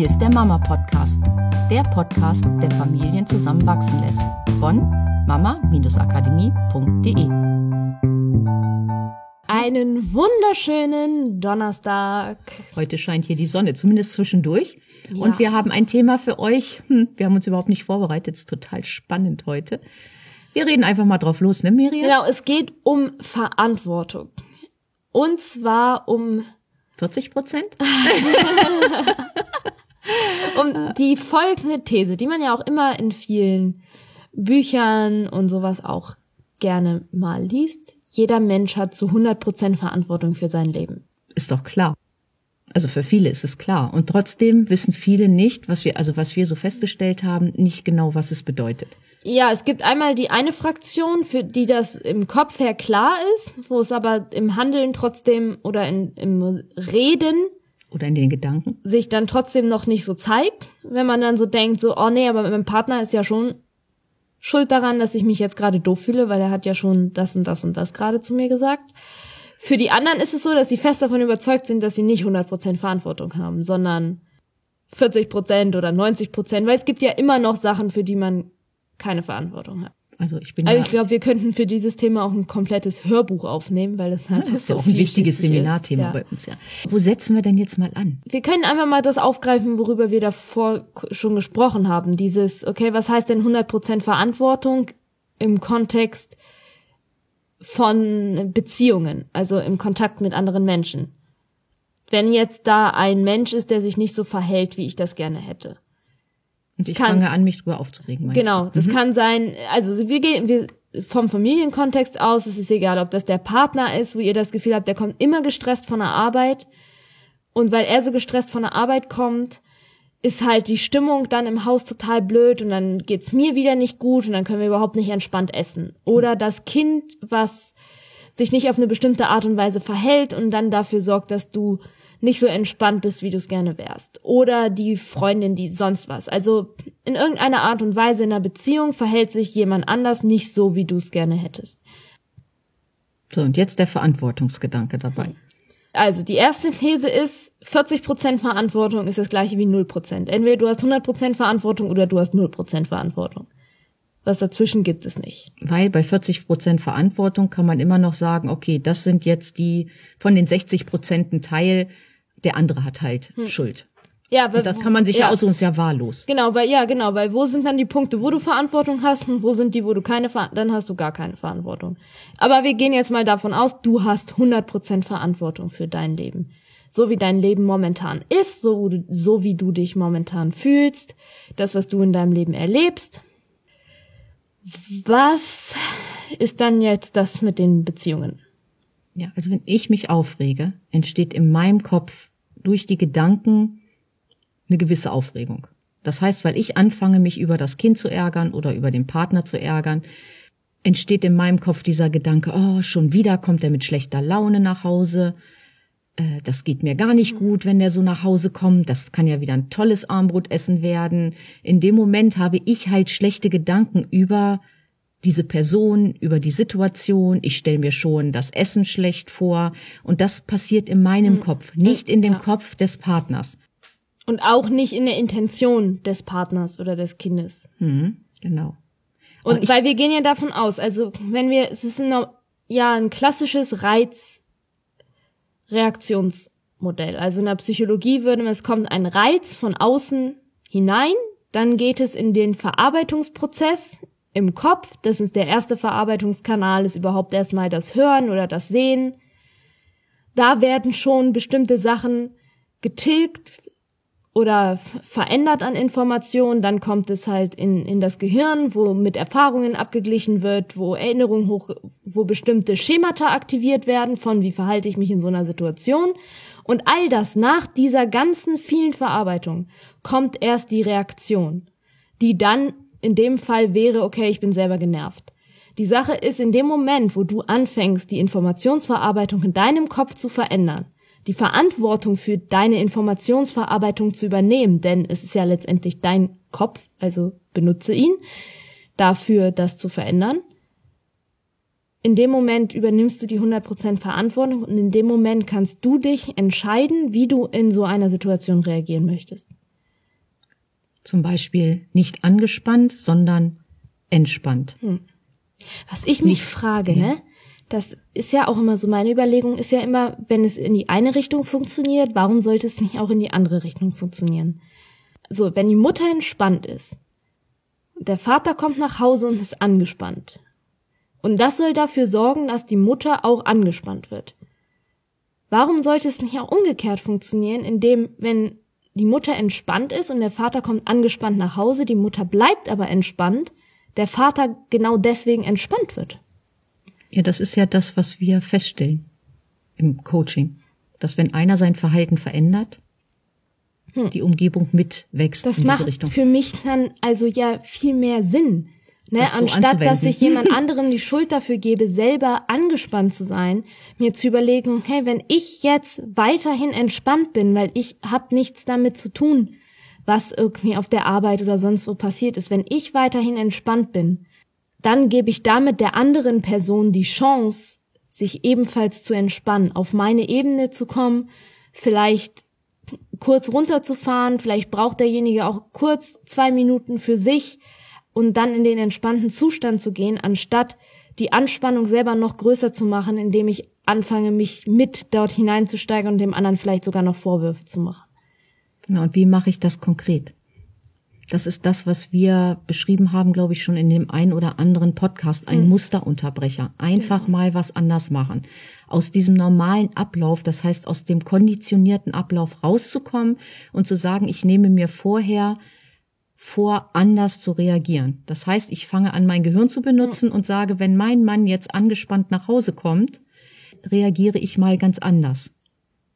Hier ist der Mama Podcast, der Podcast, der Familien zusammenwachsen lässt. Von mama-akademie.de. Einen wunderschönen Donnerstag. Heute scheint hier die Sonne, zumindest zwischendurch. Ja. Und wir haben ein Thema für euch. Hm, wir haben uns überhaupt nicht vorbereitet. Ist total spannend heute. Wir reden einfach mal drauf los, ne, Miriam? Genau, es geht um Verantwortung. Und zwar um, 40 Prozent? um die folgende These, die man ja auch immer in vielen Büchern und sowas auch gerne mal liest. Jeder Mensch hat zu 100% Verantwortung für sein Leben. Ist doch klar. Also für viele ist es klar. Und trotzdem wissen viele nicht, was wir, also was wir so festgestellt haben, nicht genau, was es bedeutet. Ja, es gibt einmal die eine Fraktion, für die das im Kopf her klar ist, wo es aber im Handeln trotzdem oder in, im Reden Oder in den Gedanken. sich dann trotzdem noch nicht so zeigt, wenn man dann so denkt, so, oh nee, aber mein Partner ist ja schon schuld daran, dass ich mich jetzt gerade doof fühle, weil er hat ja schon das und das und das gerade zu mir gesagt. Für die anderen ist es so, dass sie fest davon überzeugt sind, dass sie nicht 100% Verantwortung haben, sondern 40% oder 90%, weil es gibt ja immer noch Sachen, für die man keine Verantwortung hat. Also ich bin Also ja, ich glaube, wir könnten für dieses Thema auch ein komplettes Hörbuch aufnehmen, weil das einfach das ist ja so auch ein wichtiges. Seminarthema Ja. bei uns, ja. Wo setzen wir denn jetzt mal an? Wir können einfach mal das aufgreifen, worüber wir davor schon gesprochen haben. Dieses, okay, was heißt denn 100% Verantwortung im Kontext von Beziehungen, also im Kontakt mit anderen Menschen? Wenn jetzt da ein Mensch ist, der sich nicht so verhält, wie ich das gerne hätte. Und ich kann- fange an, mich drüber aufzuregen. Genau, du? das kann sein, also wir gehen wir vom Familienkontext aus, es ist egal, ob das der Partner ist, wo ihr das Gefühl habt, der kommt immer gestresst von der Arbeit und weil er so gestresst von der Arbeit kommt, ist halt die Stimmung dann im Haus total blöd und dann geht's mir wieder nicht gut und dann können wir überhaupt nicht entspannt essen. Oder das Kind, was sich nicht auf eine bestimmte Art und Weise verhält und dann dafür sorgt, dass du nicht so entspannt bist, wie du es gerne wärst. Oder die Freundin, die sonst was. Also in irgendeiner Art und Weise in einer Beziehung verhält sich jemand anders nicht so, wie du es gerne hättest. So, und jetzt der Verantwortungsgedanke dabei. Also die erste These ist, 40% Verantwortung ist das gleiche wie 0%. Entweder du hast 100% Verantwortung oder du hast 0% Verantwortung. Was dazwischen gibt es nicht. Weil bei 40 Prozent Verantwortung kann man immer noch sagen, okay, das sind jetzt die von den 60 Prozent ein Teil, der andere hat halt Schuld. Ja, weil, Und das kann man sich ja, ja aussuchen, ist ja wahllos. Genau, weil ja, genau, weil wo sind dann die Punkte, wo du Verantwortung hast und wo sind die, wo du keine Ver dann hast du gar keine Verantwortung. Aber wir gehen jetzt mal davon aus, du hast 100% Verantwortung für dein Leben. So wie dein Leben momentan ist, so, so wie du dich momentan fühlst, das, was du in deinem Leben erlebst. Was ist dann jetzt das mit den Beziehungen? Ja, also wenn ich mich aufrege, entsteht in meinem Kopf durch die Gedanken eine gewisse Aufregung. Das heißt, weil ich anfange, mich über das Kind zu ärgern oder über den Partner zu ärgern, entsteht in meinem Kopf dieser Gedanke, oh, schon wieder kommt er mit schlechter Laune nach Hause. Äh, Das geht mir gar nicht gut, wenn der so nach Hause kommt. Das kann ja wieder ein tolles Armbrotessen werden. In dem Moment habe ich halt schlechte Gedanken über diese Person, über die Situation. Ich stelle mir schon das Essen schlecht vor. Und das passiert in meinem Kopf, nicht in dem Ja. Kopf des Partners. Und auch nicht in der Intention des Partners oder des Kindes. Mhm, genau. Und ich- weil wir gehen ja davon aus, also wenn wir, es ist ein, ja ein klassisches Reizreaktionsmodell. Also in der Psychologie würde man, es kommt ein Reiz von außen hinein, dann geht es in den Verarbeitungsprozess im Kopf. Das ist der erste Verarbeitungskanal, ist überhaupt erstmal das Hören oder das Sehen. Da werden schon bestimmte Sachen getilgt oder verändert an Informationen, dann kommt es halt in, in das Gehirn, wo mit Erfahrungen abgeglichen wird, wo Erinnerungen hoch, wo bestimmte Schemata aktiviert werden von wie verhalte ich mich in so einer Situation. Und all das nach dieser ganzen vielen Verarbeitung kommt erst die Reaktion, die dann in dem Fall wäre, okay, ich bin selber genervt. Die Sache ist, in dem Moment, wo du anfängst, die Informationsverarbeitung in deinem Kopf zu verändern, die Verantwortung für deine Informationsverarbeitung zu übernehmen, denn es ist ja letztendlich dein Kopf, also benutze ihn dafür, das zu verändern. In dem Moment übernimmst du die 100% Verantwortung und in dem Moment kannst du dich entscheiden, wie du in so einer Situation reagieren möchtest. Zum Beispiel nicht angespannt, sondern entspannt. Hm. Was ich mich nicht, frage, ja. ne? Das ist ja auch immer so meine Überlegung, ist ja immer, wenn es in die eine Richtung funktioniert, warum sollte es nicht auch in die andere Richtung funktionieren? So, wenn die Mutter entspannt ist, der Vater kommt nach Hause und ist angespannt. Und das soll dafür sorgen, dass die Mutter auch angespannt wird. Warum sollte es nicht auch umgekehrt funktionieren, indem, wenn die Mutter entspannt ist und der Vater kommt angespannt nach Hause, die Mutter bleibt aber entspannt, der Vater genau deswegen entspannt wird? Ja, das ist ja das, was wir feststellen im Coaching. Dass wenn einer sein Verhalten verändert, hm. die Umgebung mitwächst das in diese Richtung. Das macht für mich dann also ja viel mehr Sinn. Ne, das anstatt dass ich jemand anderem die Schuld dafür gebe, selber angespannt zu sein, mir zu überlegen, okay, wenn ich jetzt weiterhin entspannt bin, weil ich hab nichts damit zu tun, was irgendwie auf der Arbeit oder sonst wo passiert ist, wenn ich weiterhin entspannt bin, dann gebe ich damit der anderen Person die Chance, sich ebenfalls zu entspannen, auf meine Ebene zu kommen, vielleicht kurz runterzufahren, vielleicht braucht derjenige auch kurz zwei Minuten für sich und dann in den entspannten Zustand zu gehen, anstatt die Anspannung selber noch größer zu machen, indem ich anfange, mich mit dort hineinzusteigern und dem anderen vielleicht sogar noch Vorwürfe zu machen. Genau, und wie mache ich das konkret? Das ist das, was wir beschrieben haben, glaube ich, schon in dem einen oder anderen Podcast, ein mhm. Musterunterbrecher. Einfach genau. mal was anders machen. Aus diesem normalen Ablauf, das heißt aus dem konditionierten Ablauf rauszukommen und zu sagen, ich nehme mir vorher vor, anders zu reagieren. Das heißt, ich fange an, mein Gehirn zu benutzen und sage, wenn mein Mann jetzt angespannt nach Hause kommt, reagiere ich mal ganz anders.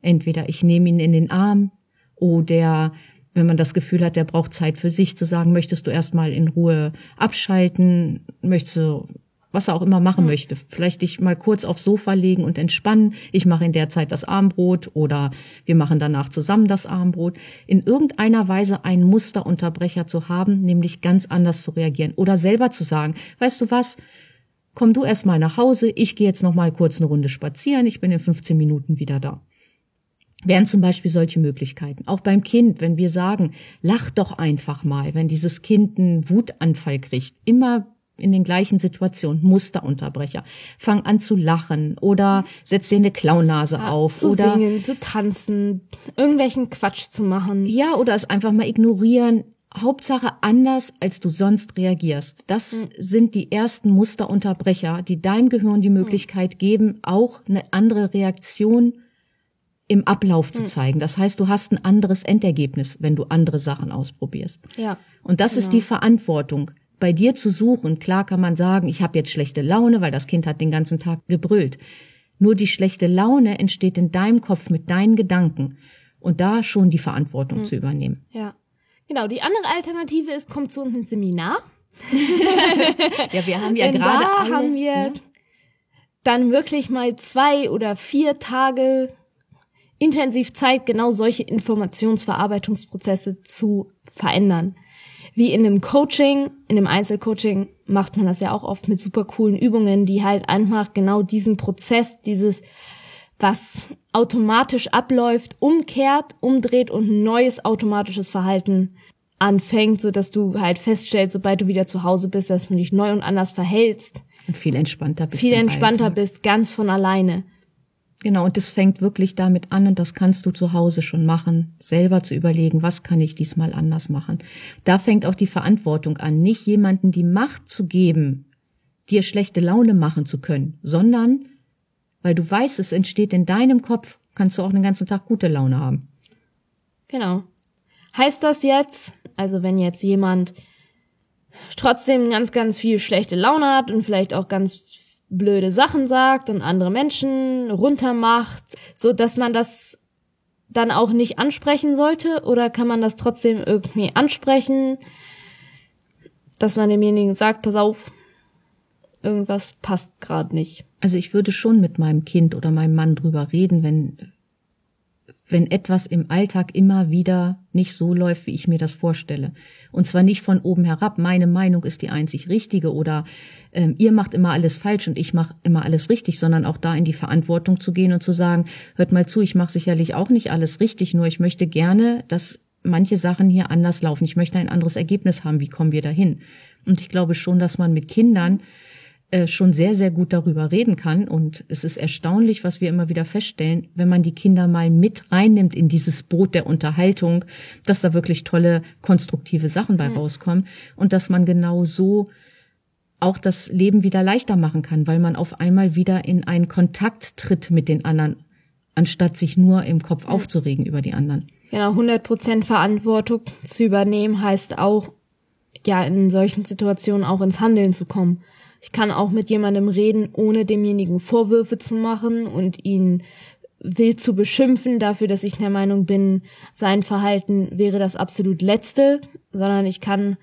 Entweder ich nehme ihn in den Arm oder wenn man das Gefühl hat, der braucht Zeit für sich, zu sagen, möchtest du erstmal in Ruhe abschalten, möchtest du was er auch immer machen mhm. möchte. Vielleicht dich mal kurz aufs Sofa legen und entspannen. Ich mache in der Zeit das Armbrot oder wir machen danach zusammen das Armbrot. In irgendeiner Weise einen Musterunterbrecher zu haben, nämlich ganz anders zu reagieren oder selber zu sagen, weißt du was? Komm du erst mal nach Hause, ich gehe jetzt noch mal kurz eine Runde spazieren, ich bin in 15 Minuten wieder da wären zum Beispiel solche Möglichkeiten. Auch beim Kind, wenn wir sagen, lach doch einfach mal, wenn dieses Kind einen Wutanfall kriegt, immer in den gleichen Situationen, Musterunterbrecher. Fang an zu lachen oder setz dir eine Klaunase ja, auf zu oder singen, zu tanzen, irgendwelchen Quatsch zu machen. Ja, oder es einfach mal ignorieren. Hauptsache anders, als du sonst reagierst. Das mhm. sind die ersten Musterunterbrecher, die deinem Gehirn die Möglichkeit geben, auch eine andere Reaktion im Ablauf zu hm. zeigen. Das heißt, du hast ein anderes Endergebnis, wenn du andere Sachen ausprobierst. Ja. Und das genau. ist die Verantwortung, bei dir zu suchen. Klar kann man sagen, ich habe jetzt schlechte Laune, weil das Kind hat den ganzen Tag gebrüllt. Nur die schlechte Laune entsteht in deinem Kopf mit deinen Gedanken und da schon die Verantwortung hm. zu übernehmen. Ja. Genau, die andere Alternative ist, komm zu uns ins Seminar. ja, wir haben ja gerade da alle, haben wir ne? dann wirklich mal zwei oder vier Tage intensiv Zeit, genau solche Informationsverarbeitungsprozesse zu verändern. Wie in einem Coaching, in einem Einzelcoaching macht man das ja auch oft mit super coolen Übungen, die halt einfach genau diesen Prozess, dieses, was automatisch abläuft, umkehrt, umdreht und ein neues automatisches Verhalten anfängt, so dass du halt feststellst, sobald du wieder zu Hause bist, dass du dich neu und anders verhältst. Und viel entspannter bist. Viel entspannter Alter. bist, ganz von alleine. Genau, und das fängt wirklich damit an, und das kannst du zu Hause schon machen, selber zu überlegen, was kann ich diesmal anders machen. Da fängt auch die Verantwortung an, nicht jemanden die Macht zu geben, dir schlechte Laune machen zu können, sondern, weil du weißt, es entsteht in deinem Kopf, kannst du auch den ganzen Tag gute Laune haben. Genau. Heißt das jetzt, also wenn jetzt jemand trotzdem ganz, ganz viel schlechte Laune hat und vielleicht auch ganz blöde Sachen sagt und andere Menschen runtermacht, so dass man das dann auch nicht ansprechen sollte oder kann man das trotzdem irgendwie ansprechen, dass man demjenigen sagt, pass auf, irgendwas passt gerade nicht. Also ich würde schon mit meinem Kind oder meinem Mann drüber reden, wenn wenn etwas im Alltag immer wieder nicht so läuft, wie ich mir das vorstelle. Und zwar nicht von oben herab, meine Meinung ist die einzig richtige oder ähm, ihr macht immer alles falsch und ich mache immer alles richtig, sondern auch da in die Verantwortung zu gehen und zu sagen, hört mal zu, ich mache sicherlich auch nicht alles richtig, nur ich möchte gerne, dass manche Sachen hier anders laufen. Ich möchte ein anderes Ergebnis haben. Wie kommen wir dahin? Und ich glaube schon, dass man mit Kindern schon sehr, sehr gut darüber reden kann. Und es ist erstaunlich, was wir immer wieder feststellen, wenn man die Kinder mal mit reinnimmt in dieses Boot der Unterhaltung, dass da wirklich tolle, konstruktive Sachen bei mhm. rauskommen und dass man genau so auch das Leben wieder leichter machen kann, weil man auf einmal wieder in einen Kontakt tritt mit den anderen, anstatt sich nur im Kopf aufzuregen über die anderen. Genau, 100 Prozent Verantwortung zu übernehmen heißt auch, ja, in solchen Situationen auch ins Handeln zu kommen. Ich kann auch mit jemandem reden, ohne demjenigen Vorwürfe zu machen und ihn wild zu beschimpfen dafür, dass ich der Meinung bin, sein Verhalten wäre das absolut Letzte, sondern ich kann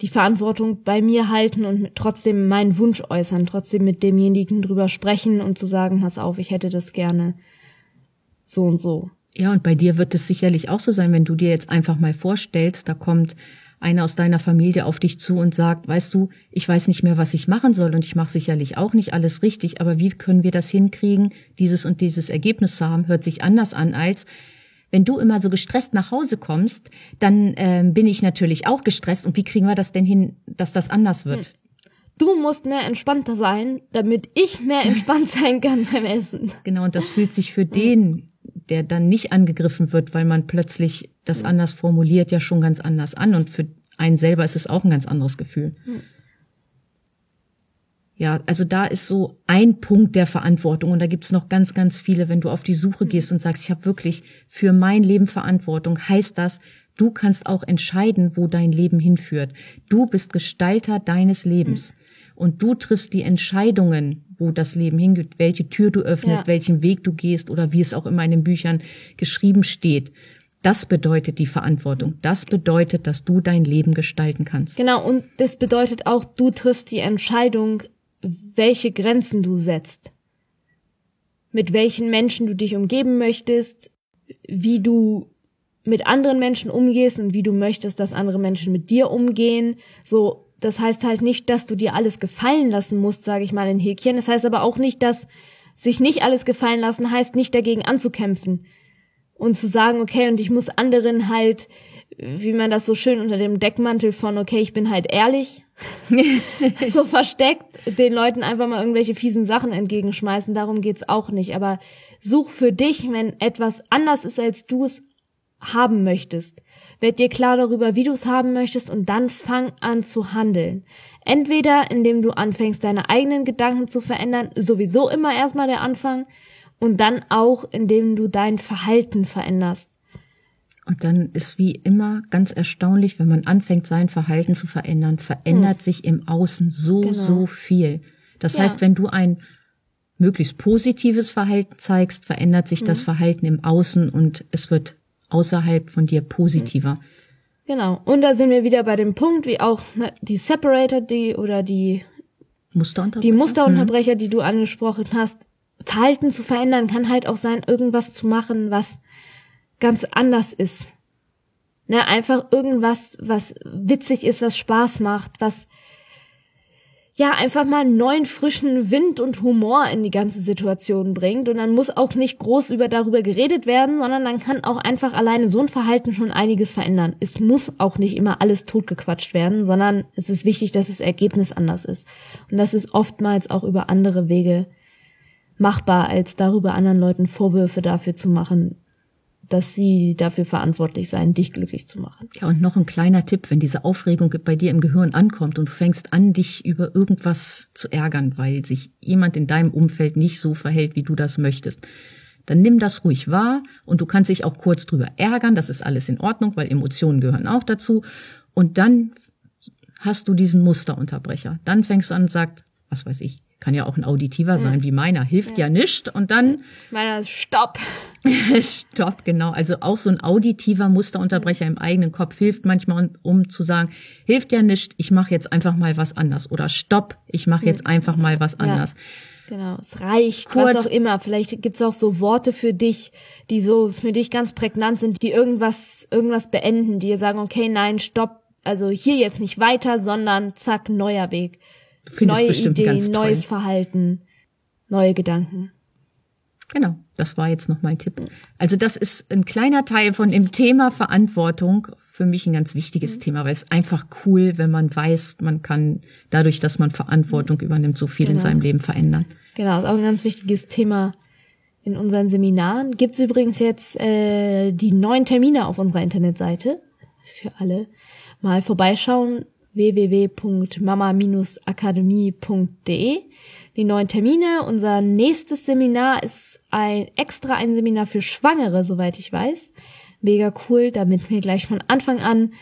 die Verantwortung bei mir halten und trotzdem meinen Wunsch äußern, trotzdem mit demjenigen drüber sprechen und zu sagen, pass auf, ich hätte das gerne so und so. Ja, und bei dir wird es sicherlich auch so sein, wenn du dir jetzt einfach mal vorstellst, da kommt einer aus deiner Familie auf dich zu und sagt, weißt du, ich weiß nicht mehr, was ich machen soll und ich mache sicherlich auch nicht alles richtig, aber wie können wir das hinkriegen, dieses und dieses Ergebnis zu haben, hört sich anders an als, wenn du immer so gestresst nach Hause kommst, dann äh, bin ich natürlich auch gestresst. Und wie kriegen wir das denn hin, dass das anders wird? Hm. Du musst mehr entspannter sein, damit ich mehr entspannt sein kann beim Essen. Genau, und das fühlt sich für den, der dann nicht angegriffen wird, weil man plötzlich das hm. anders formuliert, ja schon ganz anders an. Und für einen selber ist es auch ein ganz anderes Gefühl. Hm. Ja, also da ist so ein Punkt der Verantwortung und da gibt's noch ganz, ganz viele. Wenn du auf die Suche gehst und sagst, ich habe wirklich für mein Leben Verantwortung, heißt das, du kannst auch entscheiden, wo dein Leben hinführt. Du bist Gestalter deines Lebens und du triffst die Entscheidungen, wo das Leben hingeht, welche Tür du öffnest, ja. welchen Weg du gehst oder wie es auch immer in den Büchern geschrieben steht. Das bedeutet die Verantwortung. Das bedeutet, dass du dein Leben gestalten kannst. Genau, und das bedeutet auch, du triffst die Entscheidung, welche Grenzen du setzt, mit welchen Menschen du dich umgeben möchtest, wie du mit anderen Menschen umgehst und wie du möchtest, dass andere Menschen mit dir umgehen. So, das heißt halt nicht, dass du dir alles gefallen lassen musst, sage ich mal in Häkchen. Das heißt aber auch nicht, dass sich nicht alles gefallen lassen heißt, nicht dagegen anzukämpfen und zu sagen, okay, und ich muss anderen halt wie man das so schön unter dem Deckmantel von, okay, ich bin halt ehrlich, so versteckt, den Leuten einfach mal irgendwelche fiesen Sachen entgegenschmeißen, darum geht's auch nicht. Aber such für dich, wenn etwas anders ist, als du es haben möchtest. Werd dir klar darüber, wie du es haben möchtest und dann fang an zu handeln. Entweder indem du anfängst, deine eigenen Gedanken zu verändern, sowieso immer erstmal der Anfang, und dann auch, indem du dein Verhalten veränderst. Und dann ist wie immer ganz erstaunlich, wenn man anfängt, sein Verhalten zu verändern, verändert hm. sich im Außen so, genau. so viel. Das ja. heißt, wenn du ein möglichst positives Verhalten zeigst, verändert sich hm. das Verhalten im Außen und es wird außerhalb von dir positiver. Genau. Und da sind wir wieder bei dem Punkt, wie auch ne, die Separator, die oder die Musterunterbrecher, die Musterunterbrecher, mhm. die du angesprochen hast. Verhalten zu verändern kann halt auch sein, irgendwas zu machen, was ganz anders ist. Ne, einfach irgendwas, was witzig ist, was Spaß macht, was ja einfach mal neuen frischen Wind und Humor in die ganze Situation bringt und dann muss auch nicht groß über darüber geredet werden, sondern dann kann auch einfach alleine so ein Verhalten schon einiges verändern. Es muss auch nicht immer alles totgequatscht werden, sondern es ist wichtig, dass das Ergebnis anders ist und das ist oftmals auch über andere Wege machbar, als darüber anderen Leuten Vorwürfe dafür zu machen, dass sie dafür verantwortlich seien, dich glücklich zu machen. Ja, und noch ein kleiner Tipp, wenn diese Aufregung bei dir im Gehirn ankommt und du fängst an, dich über irgendwas zu ärgern, weil sich jemand in deinem Umfeld nicht so verhält, wie du das möchtest, dann nimm das ruhig wahr und du kannst dich auch kurz drüber ärgern, das ist alles in Ordnung, weil Emotionen gehören auch dazu. Und dann hast du diesen Musterunterbrecher. Dann fängst du an und sagst, was weiß ich, kann ja auch ein auditiver sein mhm. wie meiner, hilft ja, ja nicht. Und dann. Meiner ist Stopp. Stopp, genau. Also auch so ein auditiver Musterunterbrecher im eigenen Kopf hilft manchmal, um zu sagen, hilft ja nicht, ich mache jetzt einfach mal was anders. Oder Stopp, ich mache jetzt einfach mal was anders. Ja. Genau, es reicht, Kurz, was auch immer. Vielleicht gibt's auch so Worte für dich, die so für dich ganz prägnant sind, die irgendwas, irgendwas beenden, die dir sagen, okay, nein, stopp, also hier jetzt nicht weiter, sondern zack, neuer Weg neue Ideen, neues Verhalten, neue Gedanken. Genau, das war jetzt noch mein Tipp. Also das ist ein kleiner Teil von dem Thema Verantwortung. Für mich ein ganz wichtiges mhm. Thema, weil es einfach cool, wenn man weiß, man kann dadurch, dass man Verantwortung mhm. übernimmt, so viel genau. in seinem Leben verändern. Genau, ist auch ein ganz wichtiges Thema in unseren Seminaren. Gibt's übrigens jetzt äh, die neuen Termine auf unserer Internetseite für alle. Mal vorbeischauen www.mama-akademie.de die neuen Termine. Unser nächstes Seminar ist ein extra ein Seminar für Schwangere, soweit ich weiß. Mega cool, damit wir gleich von Anfang an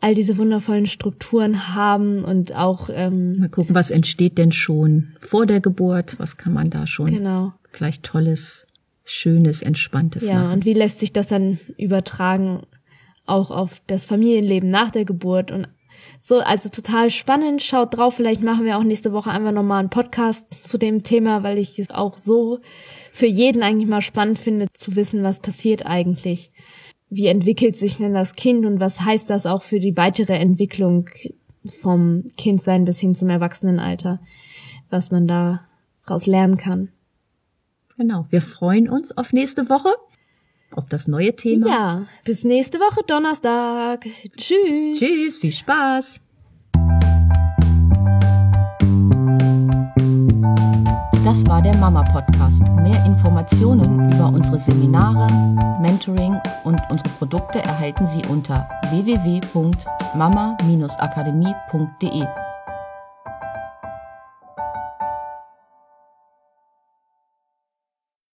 all diese wundervollen Strukturen haben und auch ähm, mal gucken, was entsteht denn schon vor der Geburt? Was kann man da schon genau. vielleicht tolles, schönes, entspanntes ja, machen? Ja, und wie lässt sich das dann übertragen auch auf das Familienleben nach der Geburt und so, also total spannend. Schaut drauf, vielleicht machen wir auch nächste Woche einfach nochmal einen Podcast zu dem Thema, weil ich es auch so für jeden eigentlich mal spannend finde, zu wissen, was passiert eigentlich. Wie entwickelt sich denn das Kind und was heißt das auch für die weitere Entwicklung vom Kindsein bis hin zum Erwachsenenalter, was man da raus lernen kann. Genau. Wir freuen uns auf nächste Woche auf das neue Thema. Ja, bis nächste Woche Donnerstag. Tschüss. Tschüss, viel Spaß. Das war der Mama Podcast. Mehr Informationen über unsere Seminare, Mentoring und unsere Produkte erhalten Sie unter www.mama-akademie.de.